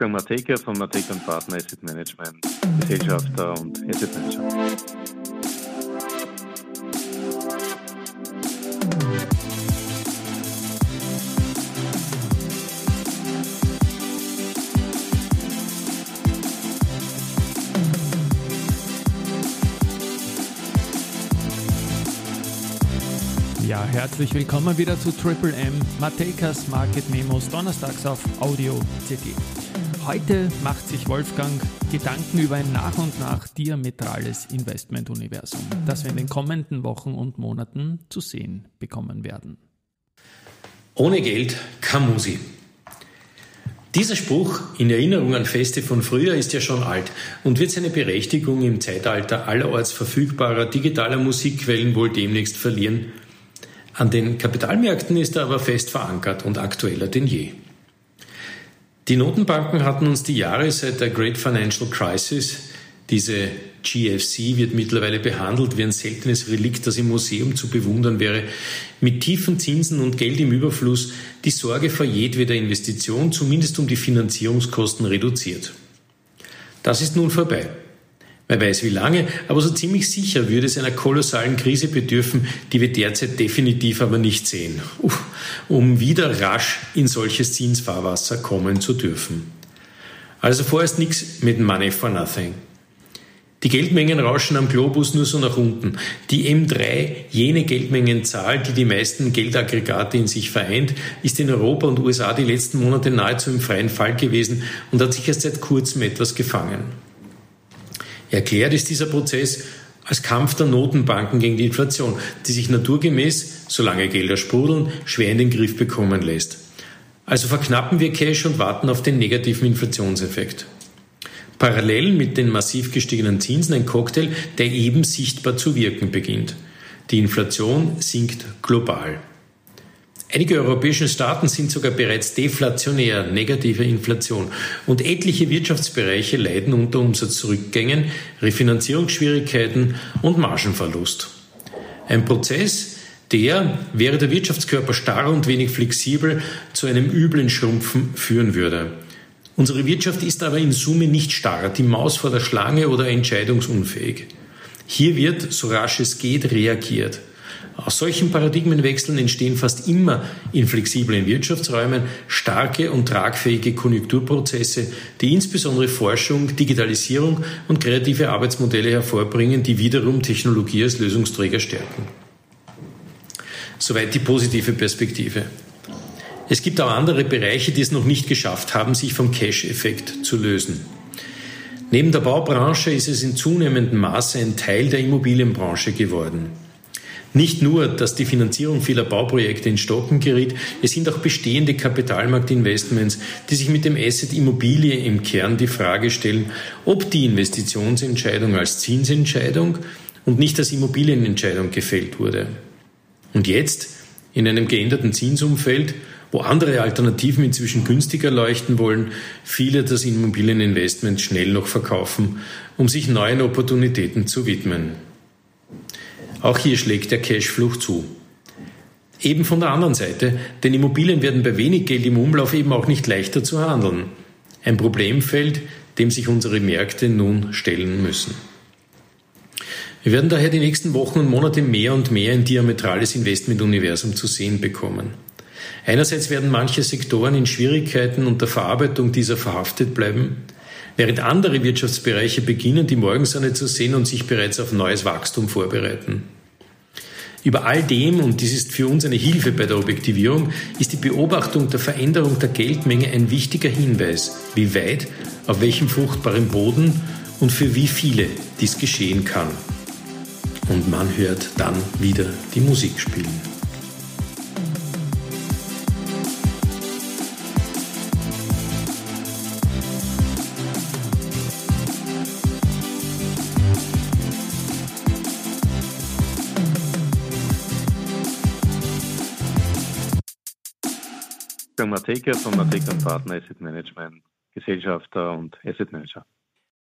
Der Mateka von Mateka Partner Asset Management, Gesellschafter und Asset Manager. Ja, herzlich willkommen wieder zu Triple M, Matekas Market Memos, donnerstags auf Audio CD. Heute macht sich Wolfgang Gedanken über ein nach und nach diametrales Investmentuniversum, das wir in den kommenden Wochen und Monaten zu sehen bekommen werden. Ohne Geld kein Musi. Dieser Spruch in Erinnerung an Feste von früher ist ja schon alt und wird seine Berechtigung im Zeitalter allerorts verfügbarer digitaler Musikquellen wohl demnächst verlieren. An den Kapitalmärkten ist er aber fest verankert und aktueller denn je. Die Notenbanken hatten uns die Jahre seit der Great Financial Crisis, diese GFC wird mittlerweile behandelt wie ein seltenes Relikt, das im Museum zu bewundern wäre, mit tiefen Zinsen und Geld im Überfluss die Sorge vor jedweder Investition zumindest um die Finanzierungskosten reduziert. Das ist nun vorbei. Wer weiß wie lange, aber so ziemlich sicher würde es einer kolossalen Krise bedürfen, die wir derzeit definitiv aber nicht sehen, um wieder rasch in solches Zinsfahrwasser kommen zu dürfen. Also vorerst nichts mit Money for Nothing. Die Geldmengen rauschen am Globus nur so nach unten. Die M3, jene Geldmengenzahl, die die meisten Geldaggregate in sich vereint, ist in Europa und USA die letzten Monate nahezu im freien Fall gewesen und hat sich erst seit kurzem etwas gefangen. Erklärt ist dieser Prozess als Kampf der Notenbanken gegen die Inflation, die sich naturgemäß, solange Gelder sprudeln, schwer in den Griff bekommen lässt. Also verknappen wir Cash und warten auf den negativen Inflationseffekt. Parallel mit den massiv gestiegenen Zinsen ein Cocktail, der eben sichtbar zu wirken beginnt. Die Inflation sinkt global. Einige europäische Staaten sind sogar bereits deflationär, negative Inflation. Und etliche Wirtschaftsbereiche leiden unter Umsatzrückgängen, Refinanzierungsschwierigkeiten und Margenverlust. Ein Prozess, der, wäre der Wirtschaftskörper starr und wenig flexibel, zu einem üblen Schrumpfen führen würde. Unsere Wirtschaft ist aber in Summe nicht starr, die Maus vor der Schlange oder entscheidungsunfähig. Hier wird, so rasch es geht, reagiert. Aus solchen Paradigmenwechseln entstehen fast immer in flexiblen Wirtschaftsräumen starke und tragfähige Konjunkturprozesse, die insbesondere Forschung, Digitalisierung und kreative Arbeitsmodelle hervorbringen, die wiederum Technologie als Lösungsträger stärken. Soweit die positive Perspektive. Es gibt auch andere Bereiche, die es noch nicht geschafft haben, sich vom Cash-Effekt zu lösen. Neben der Baubranche ist es in zunehmendem Maße ein Teil der Immobilienbranche geworden. Nicht nur, dass die Finanzierung vieler Bauprojekte in Stocken geriet, es sind auch bestehende Kapitalmarktinvestments, die sich mit dem Asset Immobilie im Kern die Frage stellen, ob die Investitionsentscheidung als Zinsentscheidung und nicht als Immobilienentscheidung gefällt wurde. Und jetzt, in einem geänderten Zinsumfeld, wo andere Alternativen inzwischen günstiger leuchten wollen, viele das Immobilieninvestment schnell noch verkaufen, um sich neuen Opportunitäten zu widmen. Auch hier schlägt der Cashfluch zu. Eben von der anderen Seite, denn Immobilien werden bei wenig Geld im Umlauf eben auch nicht leichter zu handeln. Ein Problemfeld, dem sich unsere Märkte nun stellen müssen. Wir werden daher die nächsten Wochen und Monate mehr und mehr ein diametrales Investmentuniversum zu sehen bekommen. Einerseits werden manche Sektoren in Schwierigkeiten und der Verarbeitung dieser verhaftet bleiben, während andere Wirtschaftsbereiche beginnen, die Morgensonne zu sehen und sich bereits auf neues Wachstum vorbereiten. Über all dem, und dies ist für uns eine Hilfe bei der Objektivierung, ist die Beobachtung der Veränderung der Geldmenge ein wichtiger Hinweis, wie weit, auf welchem fruchtbaren Boden und für wie viele dies geschehen kann. Und man hört dann wieder die Musik spielen. Mateka von Mateka Partner Asset Management, Gesellschafter und Asset Manager.